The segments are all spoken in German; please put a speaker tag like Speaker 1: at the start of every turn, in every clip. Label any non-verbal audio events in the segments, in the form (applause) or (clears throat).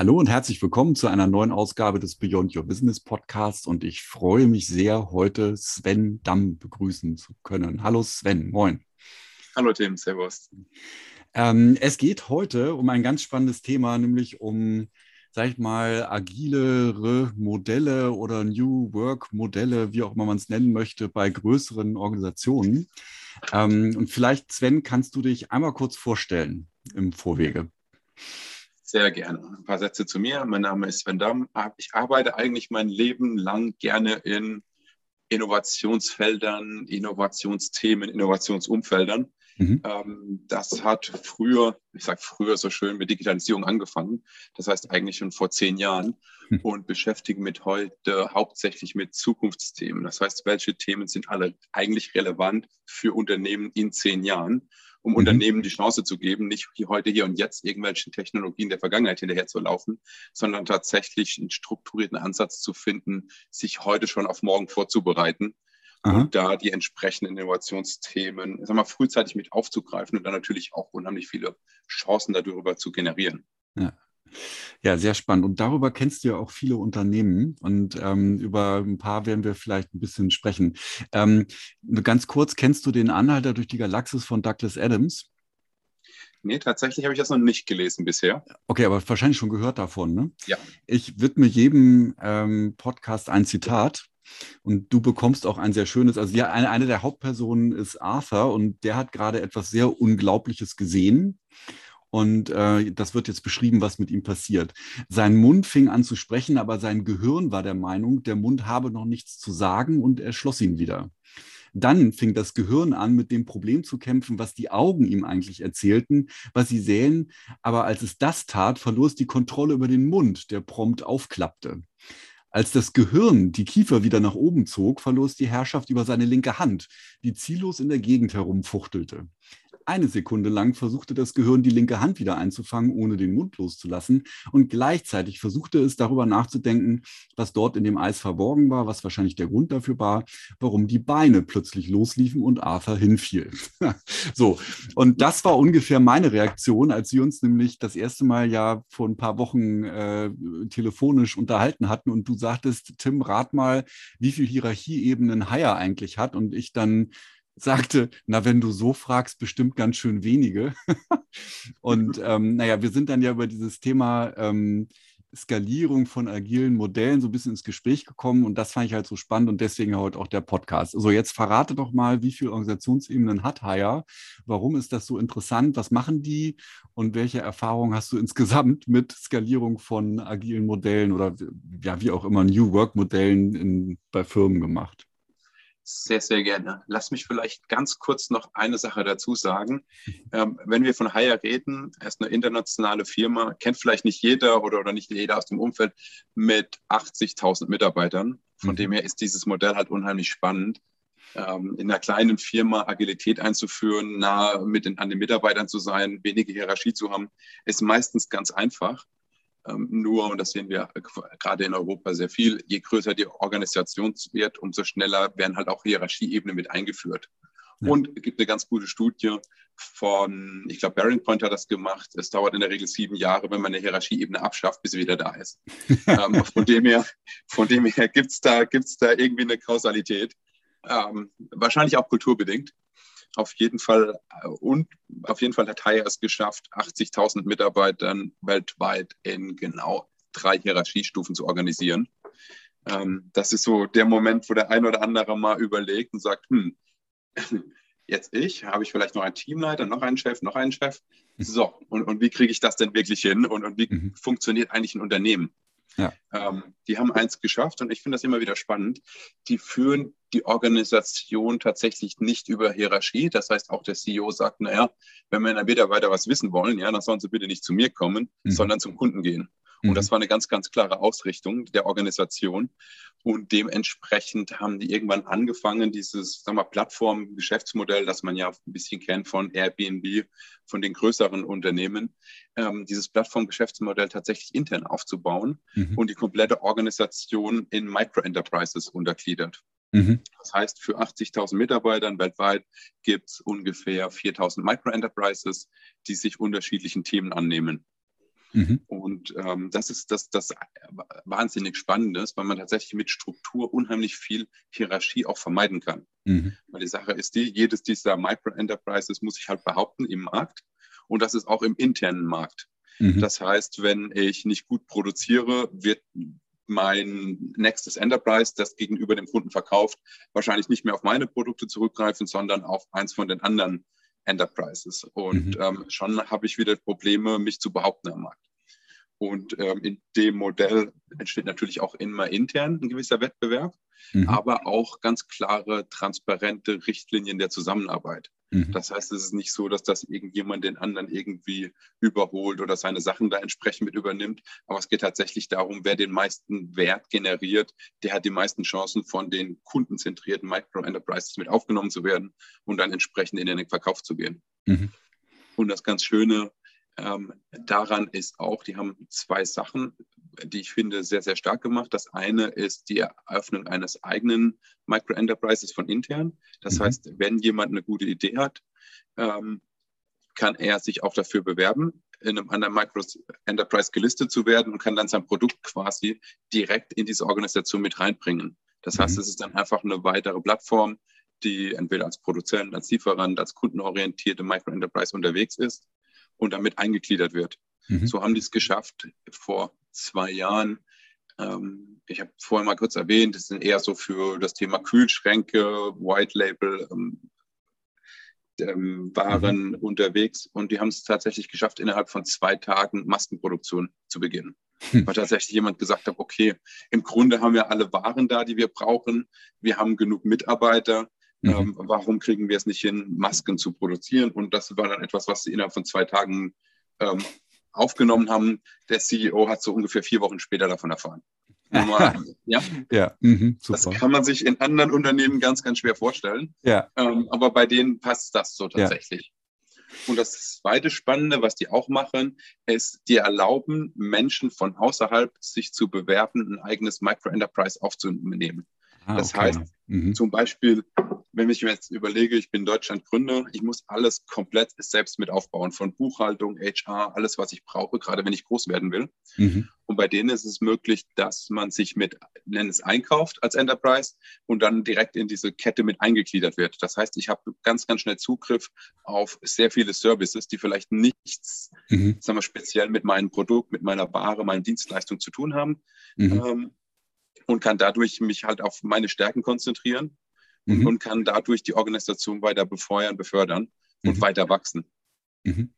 Speaker 1: Hallo und herzlich willkommen zu einer neuen Ausgabe des Beyond Your Business Podcasts und ich freue mich sehr, heute Sven Damm begrüßen zu können. Hallo Sven, moin.
Speaker 2: Hallo Tim, servus.
Speaker 1: Ähm, es geht heute um ein ganz spannendes Thema, nämlich um, sag ich mal, agilere Modelle oder New Work Modelle, wie auch immer man es nennen möchte, bei größeren Organisationen. Ähm, und vielleicht, Sven, kannst du dich einmal kurz vorstellen im Vorwege.
Speaker 2: Sehr gerne. Ein paar Sätze zu mir. Mein Name ist Sven Damm. Ich arbeite eigentlich mein Leben lang gerne in Innovationsfeldern, Innovationsthemen, Innovationsumfeldern. Mhm. Ähm, das hat früher, ich sage früher so schön, mit Digitalisierung angefangen. Das heißt eigentlich schon vor zehn Jahren mhm. und beschäftigen mit heute hauptsächlich mit Zukunftsthemen. Das heißt, welche Themen sind alle eigentlich relevant für Unternehmen in zehn Jahren? Um mhm. Unternehmen die Chance zu geben, nicht heute, hier und jetzt irgendwelchen Technologien der Vergangenheit hinterher zu laufen, sondern tatsächlich einen strukturierten Ansatz zu finden, sich heute schon auf morgen vorzubereiten Aha. und da die entsprechenden Innovationsthemen, sag mal, frühzeitig mit aufzugreifen und dann natürlich auch unheimlich viele Chancen darüber zu generieren.
Speaker 1: Ja. Ja, sehr spannend. Und darüber kennst du ja auch viele Unternehmen und ähm, über ein paar werden wir vielleicht ein bisschen sprechen. Ähm, ganz kurz, kennst du den Anhalter durch die Galaxis von Douglas Adams?
Speaker 2: Nee, tatsächlich habe ich das noch nicht gelesen bisher.
Speaker 1: Okay, aber wahrscheinlich schon gehört davon, ne?
Speaker 2: Ja.
Speaker 1: Ich widme jedem ähm, Podcast ein Zitat. Und du bekommst auch ein sehr schönes, also ja, eine, eine der Hauptpersonen ist Arthur und der hat gerade etwas sehr Unglaubliches gesehen und äh, das wird jetzt beschrieben, was mit ihm passiert. Sein Mund fing an zu sprechen, aber sein Gehirn war der Meinung, der Mund habe noch nichts zu sagen und er schloss ihn wieder. Dann fing das Gehirn an, mit dem Problem zu kämpfen, was die Augen ihm eigentlich erzählten, was sie sähen. Aber als es das tat, verlor es die Kontrolle über den Mund, der prompt aufklappte. Als das Gehirn die Kiefer wieder nach oben zog, verlor es die Herrschaft über seine linke Hand, die ziellos in der Gegend herumfuchtelte. Eine Sekunde lang versuchte das Gehirn, die linke Hand wieder einzufangen, ohne den Mund loszulassen. Und gleichzeitig versuchte es darüber nachzudenken, was dort in dem Eis verborgen war, was wahrscheinlich der Grund dafür war, warum die Beine plötzlich losliefen und Arthur hinfiel. (laughs) so, und das war ungefähr meine Reaktion, als wir uns nämlich das erste Mal ja vor ein paar Wochen äh, telefonisch unterhalten hatten und du sagtest, Tim, rat mal, wie viel Hierarchieebenen Hire eigentlich hat. Und ich dann sagte, na, wenn du so fragst, bestimmt ganz schön wenige. (laughs) und ähm, naja, wir sind dann ja über dieses Thema ähm, Skalierung von agilen Modellen so ein bisschen ins Gespräch gekommen und das fand ich halt so spannend und deswegen heute auch der Podcast. Also jetzt verrate doch mal, wie viele Organisationsebenen hat Hire? Warum ist das so interessant? Was machen die? Und welche Erfahrungen hast du insgesamt mit Skalierung von agilen Modellen oder ja, wie auch immer New Work Modellen bei Firmen gemacht?
Speaker 2: Sehr, sehr gerne. Lass mich vielleicht ganz kurz noch eine Sache dazu sagen. Ähm, wenn wir von Hire reden, er ist eine internationale Firma, kennt vielleicht nicht jeder oder, oder nicht jeder aus dem Umfeld mit 80.000 Mitarbeitern. Von mhm. dem her ist dieses Modell halt unheimlich spannend. Ähm, in einer kleinen Firma Agilität einzuführen, nah mit den, an den Mitarbeitern zu sein, wenige Hierarchie zu haben, ist meistens ganz einfach. Ähm, nur, und das sehen wir gerade in Europa sehr viel, je größer die Organisation wird, umso schneller werden halt auch Hierarchieebenen mit eingeführt. Ja. Und es gibt eine ganz gute Studie von, ich glaube, Bearing Point hat das gemacht. Es dauert in der Regel sieben Jahre, wenn man eine Hierarchieebene abschafft, bis sie wieder da ist. (laughs) ähm, von dem her, von dem her gibt es da, gibt's da irgendwie eine Kausalität. Ähm, wahrscheinlich auch kulturbedingt auf jeden Fall äh, und auf jeden Fall hat Hire es geschafft, 80.000 Mitarbeitern weltweit in genau drei Hierarchiestufen zu organisieren. Ähm, das ist so der Moment, wo der ein oder andere mal überlegt und sagt, hm, (laughs) jetzt ich, habe ich vielleicht noch einen Teamleiter, noch einen Chef, noch einen Chef. So, und, und wie kriege ich das denn wirklich hin und, und wie mhm. funktioniert eigentlich ein Unternehmen? Ja. Ähm, die haben eins geschafft und ich finde das immer wieder spannend. Die führen die Organisation tatsächlich nicht über Hierarchie. Das heißt, auch der CEO sagt, naja, wenn meine Mitarbeiter was wissen wollen, ja, dann sollen sie bitte nicht zu mir kommen, mhm. sondern zum Kunden gehen. Und das mhm. war eine ganz, ganz klare Ausrichtung der Organisation. Und dementsprechend haben die irgendwann angefangen, dieses sagen wir, Plattform-Geschäftsmodell, das man ja ein bisschen kennt von Airbnb, von den größeren Unternehmen, ähm, dieses Plattform-Geschäftsmodell tatsächlich intern aufzubauen mhm. und die komplette Organisation in Micro-Enterprises untergliedert. Mhm. Das heißt, für 80.000 Mitarbeitern weltweit gibt es ungefähr 4.000 Micro-Enterprises, die sich unterschiedlichen Themen annehmen. Mhm. Und ähm, das ist das, das wahnsinnig Spannende, weil man tatsächlich mit Struktur unheimlich viel Hierarchie auch vermeiden kann. Mhm. Weil die Sache ist die, jedes dieser Micro-Enterprises muss sich halt behaupten im Markt und das ist auch im internen Markt. Mhm. Das heißt, wenn ich nicht gut produziere, wird mein nächstes Enterprise, das gegenüber dem Kunden verkauft, wahrscheinlich nicht mehr auf meine Produkte zurückgreifen, sondern auf eins von den anderen Enterprises. Und mhm. ähm, schon habe ich wieder Probleme, mich zu behaupten am Markt. Und ähm, in dem Modell entsteht natürlich auch immer intern ein gewisser Wettbewerb, mhm. aber auch ganz klare, transparente Richtlinien der Zusammenarbeit. Mhm. Das heißt, es ist nicht so, dass das irgendjemand den anderen irgendwie überholt oder seine Sachen da entsprechend mit übernimmt. Aber es geht tatsächlich darum, wer den meisten Wert generiert, der hat die meisten Chancen, von den kundenzentrierten Micro-Enterprises mit aufgenommen zu werden und dann entsprechend in den Verkauf zu gehen. Mhm. Und das ganz Schöne ähm, daran ist auch, die haben zwei Sachen, die ich finde sehr, sehr stark gemacht. Das eine ist die Eröffnung eines eigenen Micro-Enterprises von intern. Das mhm. heißt, wenn jemand eine gute Idee hat, ähm, kann er sich auch dafür bewerben, in einem anderen Micro-Enterprise gelistet zu werden und kann dann sein Produkt quasi direkt in diese Organisation mit reinbringen. Das heißt, mhm. es ist dann einfach eine weitere Plattform, die entweder als Produzent, als Lieferant, als kundenorientierte Micro-Enterprise unterwegs ist und damit eingegliedert wird. Mhm. So haben die es geschafft vor zwei Jahren. Ähm, ich habe vorhin mal kurz erwähnt, das sind eher so für das Thema Kühlschränke, White Label, ähm, ähm, Waren mhm. unterwegs und die haben es tatsächlich geschafft, innerhalb von zwei Tagen Maskenproduktion zu beginnen. Hm. Weil tatsächlich jemand gesagt hat, okay, im Grunde haben wir alle Waren da, die wir brauchen. Wir haben genug Mitarbeiter. Mhm. Ähm, warum kriegen wir es nicht hin, Masken zu produzieren? Und das war dann etwas, was sie innerhalb von zwei Tagen ähm, aufgenommen haben. Der CEO hat so ungefähr vier Wochen später davon erfahren. (laughs) ja, ja mhm, das kann man sich in anderen Unternehmen ganz, ganz schwer vorstellen. Ja. Ähm, aber bei denen passt das so tatsächlich. Ja. Und das zweite Spannende, was die auch machen, ist, die erlauben Menschen von außerhalb, sich zu bewerben, ein eigenes Micro-Enterprise aufzunehmen. Ah, das okay. heißt, mhm. zum Beispiel, wenn ich mir jetzt überlege, ich bin Deutschland Gründer, ich muss alles komplett selbst mit aufbauen, von Buchhaltung, HR, alles, was ich brauche, gerade wenn ich groß werden will. Mhm. Und bei denen ist es möglich, dass man sich mit, nennen es einkauft als Enterprise und dann direkt in diese Kette mit eingegliedert wird. Das heißt, ich habe ganz, ganz schnell Zugriff auf sehr viele Services, die vielleicht nichts, mhm. sagen wir, speziell mit meinem Produkt, mit meiner Ware, meiner Dienstleistung zu tun haben. Mhm. Ähm, und kann dadurch mich halt auf meine Stärken konzentrieren mhm. und kann dadurch die Organisation weiter befeuern, befördern und mhm. weiter wachsen.
Speaker 1: Mhm.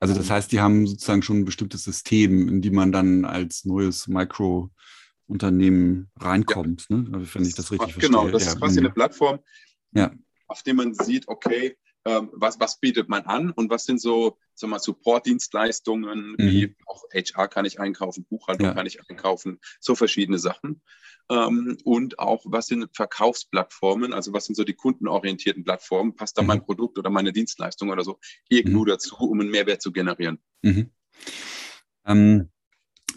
Speaker 1: Also das heißt, die haben sozusagen schon ein bestimmtes System, in die man dann als neues Mikrounternehmen reinkommt. Ja. Ne? Also, wenn ich das richtig
Speaker 2: genau, verstehe. Genau, das ja. ist quasi eine mhm. Plattform, ja. auf der man sieht, okay, ähm, was, was bietet man an und was sind so sag mal, Support-Dienstleistungen, mhm. wie auch HR kann ich einkaufen, Buchhaltung ja. kann ich einkaufen, so verschiedene Sachen. Ähm, und auch, was sind Verkaufsplattformen, also was sind so die kundenorientierten Plattformen, passt da mhm. mein Produkt oder meine Dienstleistung oder so irgendwo mhm. dazu, um einen Mehrwert zu generieren. Mhm.
Speaker 1: Ähm,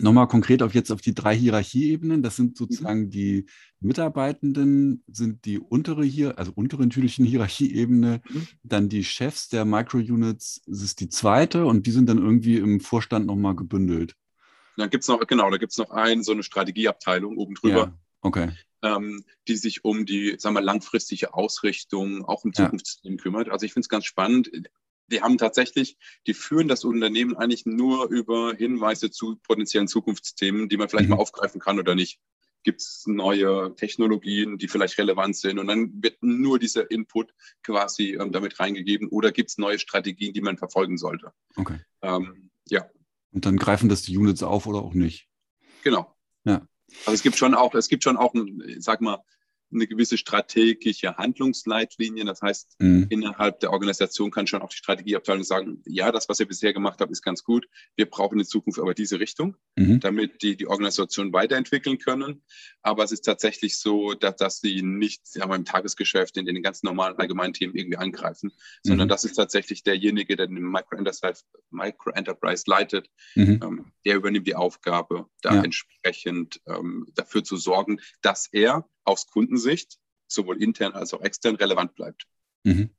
Speaker 1: Nochmal konkret auf jetzt auf die drei Hierarchieebenen. Das sind sozusagen die Mitarbeitenden, sind die untere hier, also untere natürlichen Hierarchieebene, mhm. dann die Chefs der Micro-Units, das ist die zweite und die sind dann irgendwie im Vorstand nochmal gebündelt.
Speaker 2: Dann gibt es noch, genau, da gibt es noch eine, so eine Strategieabteilung oben drüber. Ja,
Speaker 1: okay.
Speaker 2: Ähm, die sich um die, sagen wir, langfristige Ausrichtung auch im Zukunftsteam ja. kümmert. Also ich finde es ganz spannend die haben tatsächlich, die führen das Unternehmen eigentlich nur über Hinweise zu potenziellen Zukunftsthemen, die man vielleicht mhm. mal aufgreifen kann oder nicht. Gibt es neue Technologien, die vielleicht relevant sind? Und dann wird nur dieser Input quasi ähm, damit reingegeben oder gibt es neue Strategien, die man verfolgen sollte?
Speaker 1: Okay. Ähm, ja. Und dann greifen das die Units auf oder auch nicht?
Speaker 2: Genau. Ja. Also es gibt schon auch, es gibt schon auch, sag mal, eine gewisse strategische Handlungsleitlinie. Das heißt, mhm. innerhalb der Organisation kann schon auch die Strategieabteilung sagen, ja, das, was ihr bisher gemacht habt, ist ganz gut. Wir brauchen in Zukunft aber diese Richtung, mhm. damit die die Organisation weiterentwickeln können. Aber es ist tatsächlich so, dass, dass sie nicht ja, im Tagesgeschäft in den ganzen normalen allgemeinen Themen irgendwie angreifen, sondern mhm. das ist tatsächlich derjenige, der den Micro-Enterprise Micro leitet, mhm. ähm, der übernimmt die Aufgabe, da ja. entsprechend ähm, dafür zu sorgen, dass er aus Kundensicht sowohl intern als auch extern relevant bleibt. Mhm.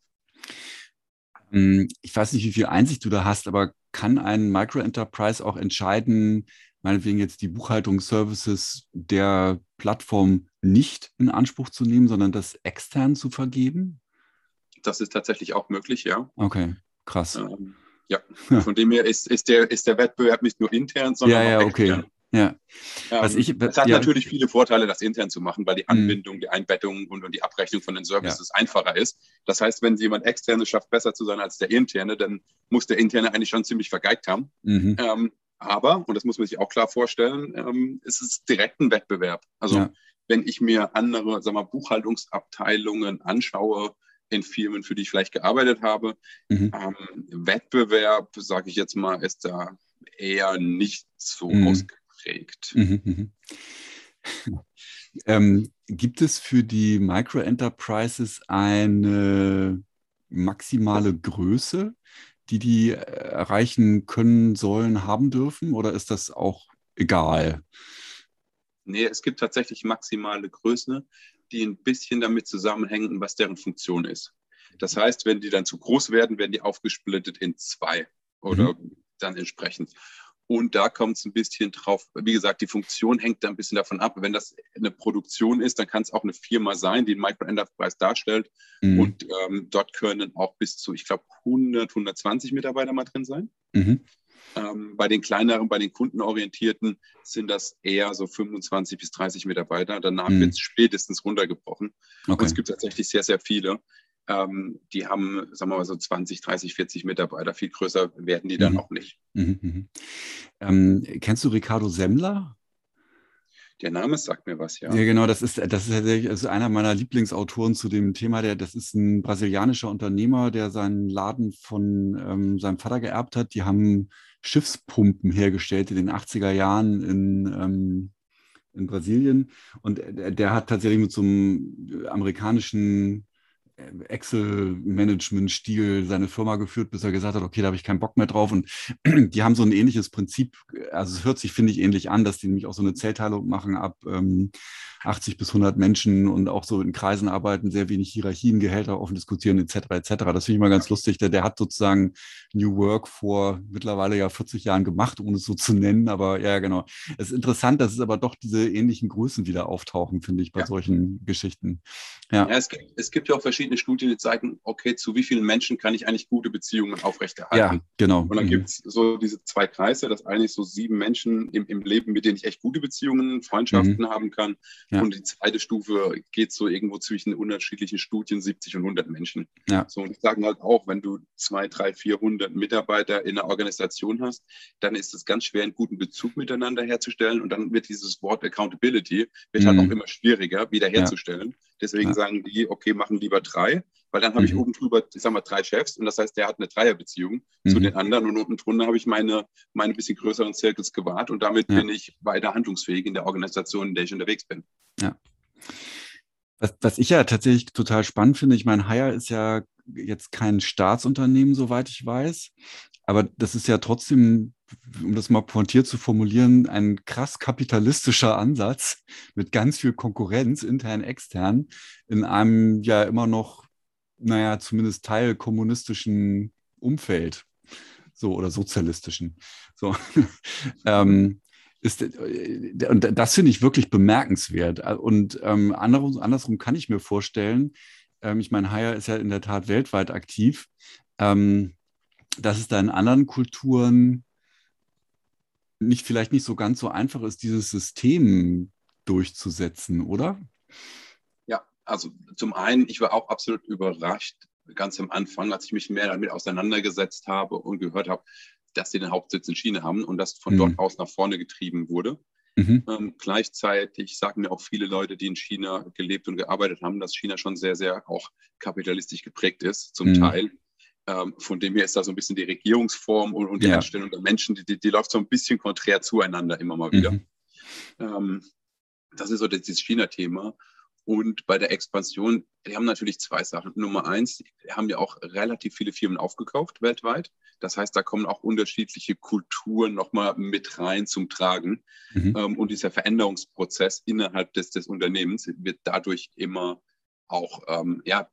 Speaker 1: Ähm, ich weiß nicht, wie viel Einsicht du da hast, aber kann ein Microenterprise auch entscheiden, meinetwegen jetzt die Buchhaltungsservices der Plattform nicht in Anspruch zu nehmen, sondern das extern zu vergeben?
Speaker 2: Das ist tatsächlich auch möglich, ja.
Speaker 1: Okay, krass. Ähm,
Speaker 2: ja, von dem her ist, ist, der, ist der Wettbewerb nicht nur intern, sondern
Speaker 1: ja, ja, auch extern. Okay. Ja.
Speaker 2: Was ähm, ich, es hat ja. natürlich viele Vorteile, das intern zu machen, weil die mhm. Anbindung, die Einbettung und, und die Abrechnung von den Services ja. einfacher ist. Das heißt, wenn jemand externe schafft, besser zu sein als der interne, dann muss der interne eigentlich schon ziemlich vergeigt haben. Mhm. Ähm, aber, und das muss man sich auch klar vorstellen, ähm, ist es direkt ein Wettbewerb. Also ja. wenn ich mir andere sag mal, Buchhaltungsabteilungen anschaue, in Firmen, für die ich vielleicht gearbeitet habe. Mhm. Ähm, Wettbewerb, sage ich jetzt mal, ist da eher nicht so mhm. ausgeprägt. Mhm. mhm.
Speaker 1: ähm, gibt es für die Micro-Enterprises eine maximale Größe, die die erreichen können, sollen, haben dürfen? Oder ist das auch egal?
Speaker 2: Nee, es gibt tatsächlich maximale Größe die ein bisschen damit zusammenhängen, was deren Funktion ist. Das heißt, wenn die dann zu groß werden, werden die aufgesplittet in zwei oder mhm. dann entsprechend. Und da kommt es ein bisschen drauf, wie gesagt, die Funktion hängt da ein bisschen davon ab. Wenn das eine Produktion ist, dann kann es auch eine Firma sein, die einen Micro-Enterprise darstellt. Mhm. Und ähm, dort können auch bis zu, ich glaube, 100, 120 Mitarbeiter mal drin sein. Mhm. Ähm, bei den kleineren, bei den kundenorientierten sind das eher so 25 bis 30 Mitarbeiter. Danach mhm. wird es spätestens runtergebrochen. Okay. Und es gibt tatsächlich sehr, sehr viele. Ähm, die haben, sagen wir mal so 20, 30, 40 Mitarbeiter. Viel größer werden die dann mhm. auch nicht. Mhm.
Speaker 1: mhm. Ähm, kennst du Ricardo Semmler?
Speaker 2: Der Name sagt mir was, ja.
Speaker 1: Ja, genau, das ist, das ist tatsächlich also einer meiner Lieblingsautoren zu dem Thema. Der, das ist ein brasilianischer Unternehmer, der seinen Laden von ähm, seinem Vater geerbt hat. Die haben Schiffspumpen hergestellt in den 80er Jahren in, ähm, in Brasilien. Und der, der, hat tatsächlich mit so einem amerikanischen Excel-Management-Stil seine Firma geführt, bis er gesagt hat, okay, da habe ich keinen Bock mehr drauf. Und (clears throat) die haben so ein ähnliches Prinzip, also es hört sich, finde ich, ähnlich an, dass die nämlich auch so eine Zellteilung machen ab ähm, 80 bis 100 Menschen und auch so in Kreisen arbeiten, sehr wenig Hierarchien, Gehälter offen diskutieren etc. etc. Das finde ich mal ganz lustig. Der, der hat sozusagen New Work vor mittlerweile ja 40 Jahren gemacht, ohne es so zu nennen. Aber ja, genau. Es ist interessant, dass es aber doch diese ähnlichen Größen wieder auftauchen, finde ich, bei ja. solchen Geschichten.
Speaker 2: Ja, ja es, gibt, es gibt ja auch verschiedene Studien, die zeigen, okay, zu wie vielen Menschen kann ich eigentlich gute Beziehungen aufrechterhalten?
Speaker 1: Ja, genau.
Speaker 2: Und dann mhm. gibt es so diese zwei Kreise, dass eigentlich so sieben Menschen im, im Leben, mit denen ich echt gute Beziehungen, Freundschaften mhm. haben kann. Ja. Und die zweite Stufe geht so irgendwo zwischen unterschiedlichen Studien 70 und 100 Menschen. Ja. So, und die sagen halt auch, wenn du zwei, drei, 400 Mitarbeiter in einer Organisation hast, dann ist es ganz schwer, einen guten Bezug miteinander herzustellen. Und dann wird dieses Wort Accountability wird halt mhm. halt auch immer schwieriger wiederherzustellen. Ja. Deswegen ja. sagen die, okay, machen lieber drei, weil dann habe mhm. ich oben drüber, ich sag mal, drei Chefs und das heißt, der hat eine Dreierbeziehung mhm. zu den anderen und unten drunter habe ich meine, meine bisschen größeren Circles gewahrt und damit ja. bin ich weiter handlungsfähig in der Organisation, in der ich unterwegs bin.
Speaker 1: Ja. Was, was ich ja tatsächlich total spannend finde, ich meine, Hire ist ja jetzt kein Staatsunternehmen, soweit ich weiß, aber das ist ja trotzdem, um das mal pointiert zu formulieren, ein krass kapitalistischer Ansatz mit ganz viel Konkurrenz, intern, extern, in einem ja immer noch, naja, zumindest teilkommunistischen Umfeld. So, oder sozialistischen. So. (laughs) ähm, ist, äh, und das finde ich wirklich bemerkenswert. Und ähm, andersrum, andersrum kann ich mir vorstellen, ähm, ich meine, Haya ist ja in der Tat weltweit aktiv, ähm, dass es da in anderen Kulturen nicht vielleicht nicht so ganz so einfach ist, dieses System durchzusetzen, oder?
Speaker 2: Ja, also zum einen, ich war auch absolut überrascht, ganz am Anfang, als ich mich mehr damit auseinandergesetzt habe und gehört habe, dass sie den Hauptsitz in China haben und das von mhm. dort aus nach vorne getrieben wurde. Mhm. Ähm, gleichzeitig sagen mir auch viele Leute, die in China gelebt und gearbeitet haben, dass China schon sehr, sehr auch kapitalistisch geprägt ist, zum mhm. Teil. Ähm, von dem her ist da so ein bisschen die Regierungsform und, und die ja. Einstellung der Menschen, die, die, die, läuft so ein bisschen konträr zueinander immer mal wieder. Mhm. Ähm, das ist so das China-Thema. Und bei der Expansion, die haben natürlich zwei Sachen. Nummer eins, die haben ja auch relativ viele Firmen aufgekauft weltweit. Das heißt, da kommen auch unterschiedliche Kulturen nochmal mit rein zum Tragen. Mhm. Ähm, und dieser Veränderungsprozess innerhalb des, des Unternehmens wird dadurch immer auch, ähm, ja,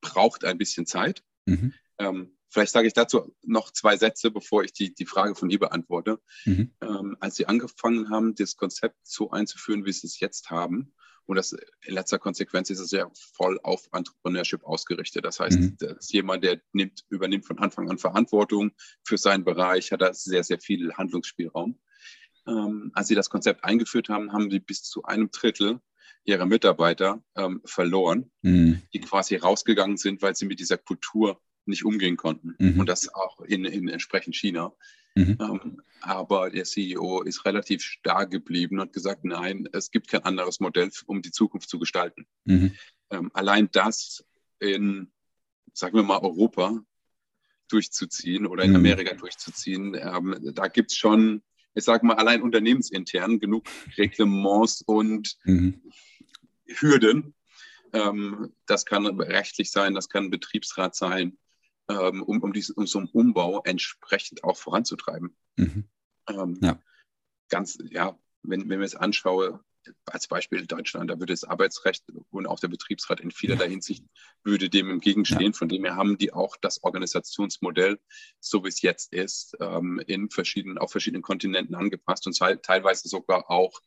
Speaker 2: braucht ein bisschen Zeit. Mhm. Ähm, Vielleicht sage ich dazu noch zwei Sätze, bevor ich die, die Frage von ihr beantworte. Mhm. Ähm, als sie angefangen haben, das Konzept so einzuführen, wie sie es jetzt haben, und das in letzter Konsequenz ist es ja voll auf Entrepreneurship ausgerichtet. Das heißt, mhm. das ist jemand, der nimmt, übernimmt von Anfang an Verantwortung für seinen Bereich, hat da sehr, sehr viel Handlungsspielraum. Ähm, als sie das Konzept eingeführt haben, haben sie bis zu einem Drittel ihrer Mitarbeiter ähm, verloren, mhm. die quasi rausgegangen sind, weil sie mit dieser Kultur nicht umgehen konnten. Mhm. Und das auch in, in entsprechend China. Mhm. Ähm, aber der CEO ist relativ stark geblieben und gesagt, nein, es gibt kein anderes Modell, um die Zukunft zu gestalten. Mhm. Ähm, allein das in, sagen wir mal, Europa durchzuziehen oder in mhm. Amerika durchzuziehen, ähm, da gibt es schon, ich sage mal, allein unternehmensintern genug Reglements und mhm. Hürden. Ähm, das kann rechtlich sein, das kann Betriebsrat sein ähm, um, um, diesen, um so einen Umbau entsprechend auch voranzutreiben. Mhm. Ähm, ja. Ganz, ja, wenn, wenn wir es anschaue, als Beispiel Deutschland, da würde das Arbeitsrecht und auch der Betriebsrat in vielerlei ja. Hinsicht würde dem entgegenstehen. Ja. Von dem her haben die auch das Organisationsmodell, so wie es jetzt ist, ähm, in verschiedenen, auf verschiedenen Kontinenten angepasst und teilweise sogar auch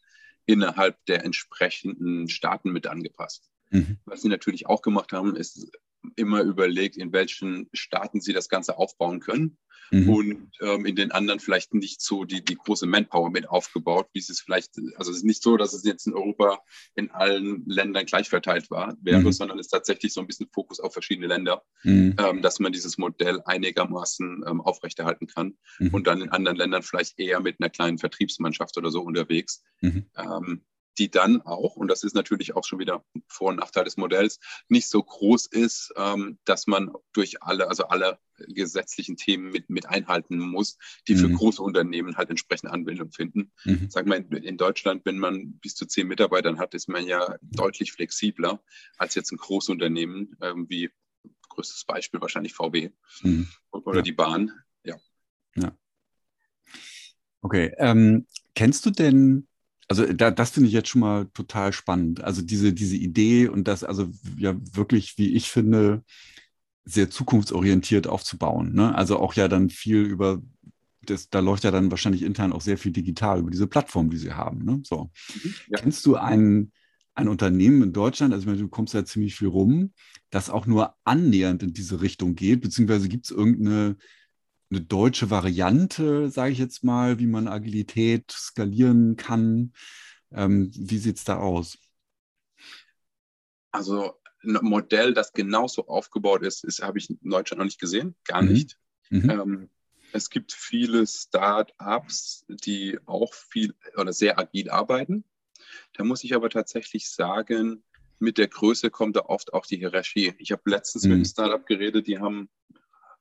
Speaker 2: innerhalb der entsprechenden Staaten mit angepasst. Mhm. Was sie natürlich auch gemacht haben, ist immer überlegt, in welchen Staaten sie das Ganze aufbauen können. Mhm. Und ähm, in den anderen vielleicht nicht so die, die große Manpower mit aufgebaut, wie es ist vielleicht, also es ist nicht so, dass es jetzt in Europa in allen Ländern gleich verteilt war, wäre, mhm. sondern es ist tatsächlich so ein bisschen Fokus auf verschiedene Länder, mhm. ähm, dass man dieses Modell einigermaßen ähm, aufrechterhalten kann mhm. und dann in anderen Ländern vielleicht eher mit einer kleinen Vertriebsmannschaft oder so unterwegs. Die dann auch, und das ist natürlich auch schon wieder Vor- und Nachteil des Modells, nicht so groß ist, ähm, dass man durch alle, also alle gesetzlichen Themen mit, mit einhalten muss, die für mhm. große Unternehmen halt entsprechende Anwendung finden. Mhm. Sag mal, in, in, Deutschland, wenn man bis zu zehn Mitarbeitern hat, ist man ja deutlich flexibler als jetzt ein Großunternehmen, ähm, wie größtes Beispiel wahrscheinlich VW mhm. oder ja. die Bahn. Ja. ja.
Speaker 1: Okay. Ähm, kennst du denn also da, das finde ich jetzt schon mal total spannend. Also diese, diese Idee und das also ja wirklich, wie ich finde, sehr zukunftsorientiert aufzubauen. Ne? Also auch ja dann viel über das, da läuft ja dann wahrscheinlich intern auch sehr viel digital über diese Plattform, die sie haben. Ne? So. Mhm, ja. Kennst du ein, ein Unternehmen in Deutschland, also ich meine, du kommst ja ziemlich viel rum, das auch nur annähernd in diese Richtung geht, beziehungsweise gibt es irgendeine eine deutsche Variante, sage ich jetzt mal, wie man Agilität skalieren kann. Ähm, wie sieht es da aus?
Speaker 2: Also ein Modell, das genauso aufgebaut ist, ist habe ich in Deutschland noch nicht gesehen, gar mhm. nicht. Mhm. Ähm, es gibt viele Start-ups, die auch viel oder sehr agil arbeiten. Da muss ich aber tatsächlich sagen, mit der Größe kommt da oft auch die Hierarchie. Ich habe letztens mhm. mit einem Startup geredet, die haben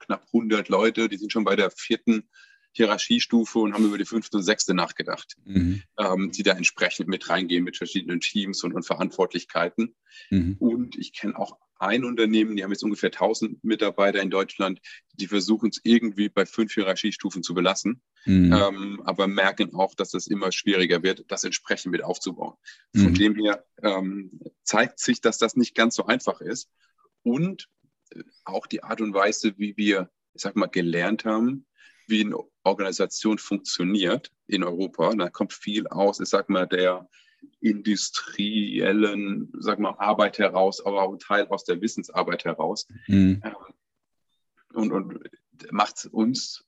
Speaker 2: knapp 100 Leute, die sind schon bei der vierten Hierarchiestufe und haben über die fünfte und sechste nachgedacht, mhm. ähm, die da entsprechend mit reingehen mit verschiedenen Teams und, und Verantwortlichkeiten. Mhm. Und ich kenne auch ein Unternehmen, die haben jetzt ungefähr 1000 Mitarbeiter in Deutschland, die versuchen es irgendwie bei fünf Hierarchiestufen zu belassen, mhm. ähm, aber merken auch, dass es immer schwieriger wird, das entsprechend mit aufzubauen. Von mhm. dem her ähm, zeigt sich, dass das nicht ganz so einfach ist. Und auch die Art und Weise, wie wir, ich sag mal, gelernt haben, wie eine Organisation funktioniert in Europa. Da kommt viel aus, ich sag mal, der industriellen, sag mal, Arbeit heraus, aber auch ein Teil aus der Wissensarbeit heraus. Mhm. Ähm, und, und macht uns,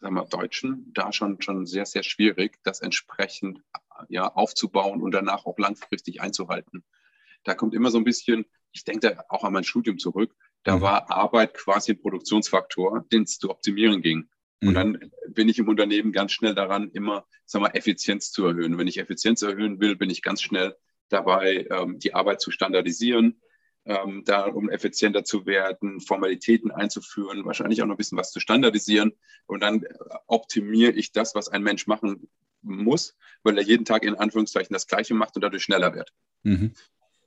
Speaker 2: sagen wir, Deutschen da schon, schon sehr, sehr schwierig, das entsprechend ja, aufzubauen und danach auch langfristig einzuhalten. Da kommt immer so ein bisschen, ich denke da auch an mein Studium zurück, da mhm. war Arbeit quasi ein Produktionsfaktor, den es zu optimieren ging. Und mhm. dann bin ich im Unternehmen ganz schnell daran, immer, sag mal, Effizienz zu erhöhen. Wenn ich Effizienz erhöhen will, bin ich ganz schnell dabei, ähm, die Arbeit zu standardisieren, ähm, da um effizienter zu werden, Formalitäten einzuführen, wahrscheinlich auch noch ein bisschen was zu standardisieren. Und dann optimiere ich das, was ein Mensch machen muss, weil er jeden Tag in Anführungszeichen das Gleiche macht und dadurch schneller wird. Mhm.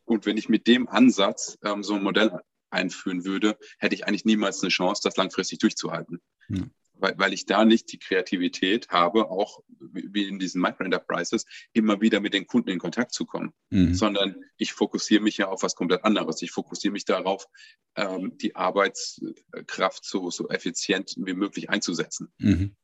Speaker 2: Und wenn ich mit dem Ansatz ähm, so ein Modell einführen würde, hätte ich eigentlich niemals eine Chance, das langfristig durchzuhalten. Mhm. Weil, weil ich da nicht die Kreativität habe, auch wie in diesen Micro-Enterprises, immer wieder mit den Kunden in Kontakt zu kommen, mhm. sondern ich fokussiere mich ja auf was komplett anderes. Ich fokussiere mich darauf, ähm, die Arbeitskraft so, so effizient wie möglich einzusetzen. Mhm.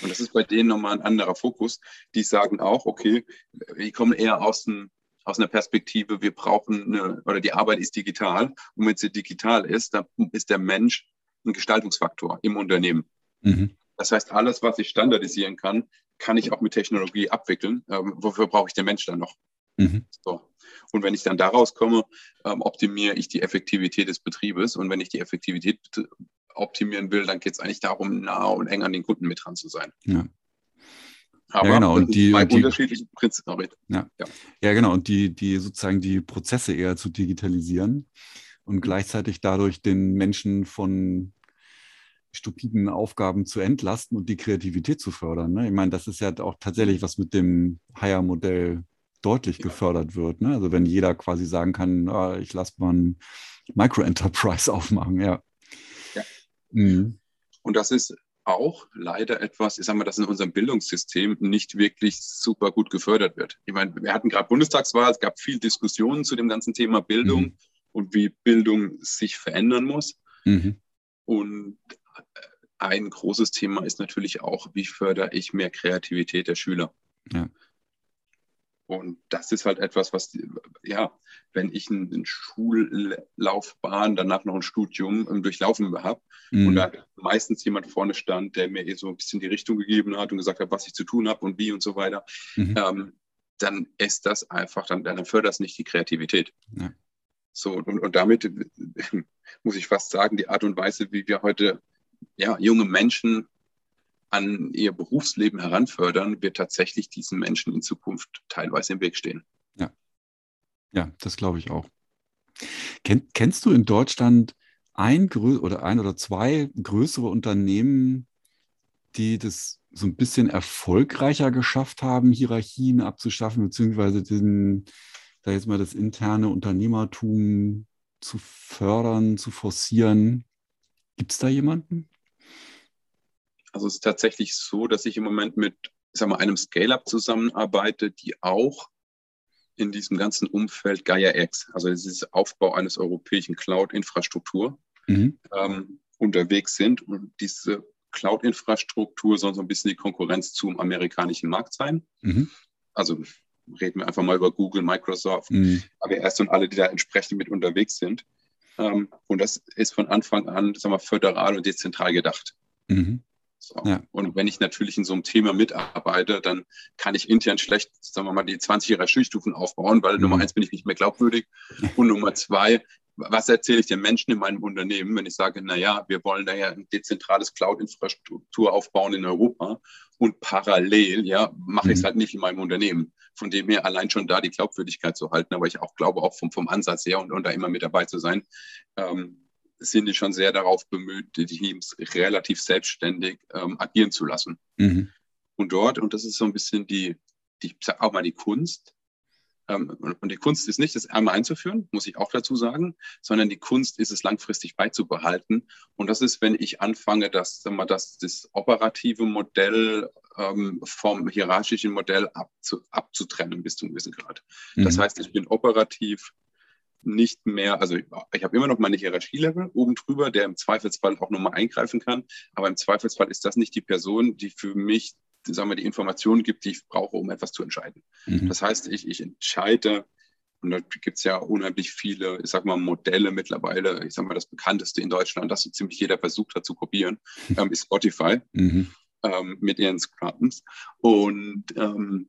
Speaker 2: Und das ist bei denen nochmal ein anderer Fokus. Die sagen auch, okay, die kommen eher aus, dem, aus einer Perspektive, wir brauchen eine, oder die Arbeit ist digital. Und wenn sie digital ist, dann ist der Mensch ein Gestaltungsfaktor im Unternehmen. Mhm. Das heißt, alles, was ich standardisieren kann, kann ich auch mit Technologie abwickeln. Ähm, wofür brauche ich den Mensch dann noch? Mhm. So. Und wenn ich dann daraus komme, ähm, optimiere ich die Effektivität des Betriebes. Und wenn ich die Effektivität optimieren will, dann geht es eigentlich darum, nah und eng an den Kunden mit dran zu sein.
Speaker 1: Ja. Aber ja, genau. Und die, und die unterschiedliche Prinzipien. Ja. ja. Ja. genau. Und die, die sozusagen die Prozesse eher zu digitalisieren und gleichzeitig dadurch den Menschen von stupiden Aufgaben zu entlasten und die Kreativität zu fördern. Ne? Ich meine, das ist ja auch tatsächlich was mit dem Hire-Modell deutlich gefördert wird. Ne? Also wenn jeder quasi sagen kann, ah, ich lasse mal ein Micro-Enterprise (laughs) aufmachen, ja. ja.
Speaker 2: Mhm. Und das ist auch leider etwas, ich sage mal, das in unserem Bildungssystem nicht wirklich super gut gefördert wird. Ich meine, wir hatten gerade Bundestagswahl, es gab viel Diskussionen zu dem ganzen Thema Bildung mhm. und wie Bildung sich verändern muss. Mhm. Und ein großes Thema ist natürlich auch, wie fördere ich mehr Kreativität der Schüler. Ja. Und das ist halt etwas, was, ja, wenn ich eine Schullaufbahn, danach noch ein Studium durchlaufen habe mhm. und da meistens jemand vorne stand, der mir eh so ein bisschen die Richtung gegeben hat und gesagt hat, was ich zu tun habe und wie und so weiter, mhm. ähm, dann ist das einfach, dann, dann fördert das nicht die Kreativität. Ja. So, und, und damit muss ich fast sagen, die Art und Weise, wie wir heute ja, junge Menschen an ihr Berufsleben heranfördern, wird tatsächlich diesen Menschen in Zukunft teilweise im Weg stehen.
Speaker 1: Ja, ja das glaube ich auch. Ken, kennst du in Deutschland ein oder ein oder zwei größere Unternehmen, die das so ein bisschen erfolgreicher geschafft haben, Hierarchien abzuschaffen, beziehungsweise den, da jetzt mal das interne Unternehmertum zu fördern, zu forcieren? Gibt es da jemanden?
Speaker 2: Also es ist tatsächlich so, dass ich im Moment mit sag mal, einem Scale-Up zusammenarbeite, die auch in diesem ganzen Umfeld Gaia X, also dieses Aufbau eines europäischen Cloud-Infrastruktur, mhm. ähm, unterwegs sind. Und diese Cloud-Infrastruktur soll so ein bisschen die Konkurrenz zum amerikanischen Markt sein. Mhm. Also reden wir einfach mal über Google, Microsoft, mhm. AWS und alle, die da entsprechend mit unterwegs sind. Ähm, und das ist von Anfang an, sagen wir, föderal und dezentral gedacht. Mhm. So. Ja. Und wenn ich natürlich in so einem Thema mitarbeite, dann kann ich intern schlecht, sagen wir mal, die 20 Hierarchiestufen aufbauen, weil mhm. Nummer eins bin ich nicht mehr glaubwürdig und Nummer zwei, was erzähle ich den Menschen in meinem Unternehmen, wenn ich sage, naja, wir wollen da ja ein dezentrales Cloud-Infrastruktur aufbauen in Europa und parallel, ja, mache mhm. ich es halt nicht in meinem Unternehmen. Von dem her allein schon da die Glaubwürdigkeit zu halten, aber ich auch glaube auch vom, vom Ansatz her und, und da immer mit dabei zu sein, ähm, sind die schon sehr darauf bemüht, die Teams relativ selbstständig ähm, agieren zu lassen. Mhm. Und dort, und das ist so ein bisschen die, die ich sag auch mal die Kunst, ähm, und die Kunst ist nicht, das einmal einzuführen, muss ich auch dazu sagen, sondern die Kunst ist es langfristig beizubehalten. Und das ist, wenn ich anfange, dass, wir, dass das operative Modell ähm, vom hierarchischen Modell abzu, abzutrennen bis zu einem gewissen Grad. Mhm. Das heißt, ich bin operativ nicht mehr, also ich, ich habe immer noch meine Hierarchielevel oben drüber, der im Zweifelsfall auch nochmal eingreifen kann. Aber im Zweifelsfall ist das nicht die Person, die für mich, sagen wir, die Informationen gibt, die ich brauche, um etwas zu entscheiden. Mhm. Das heißt, ich, ich entscheide, und da gibt es ja unheimlich viele, ich sag mal, Modelle mittlerweile. Ich sag mal, das bekannteste in Deutschland, das so ziemlich jeder versucht hat zu kopieren, (laughs) ähm, ist Spotify mhm. ähm, mit ihren Scrums. Und ähm,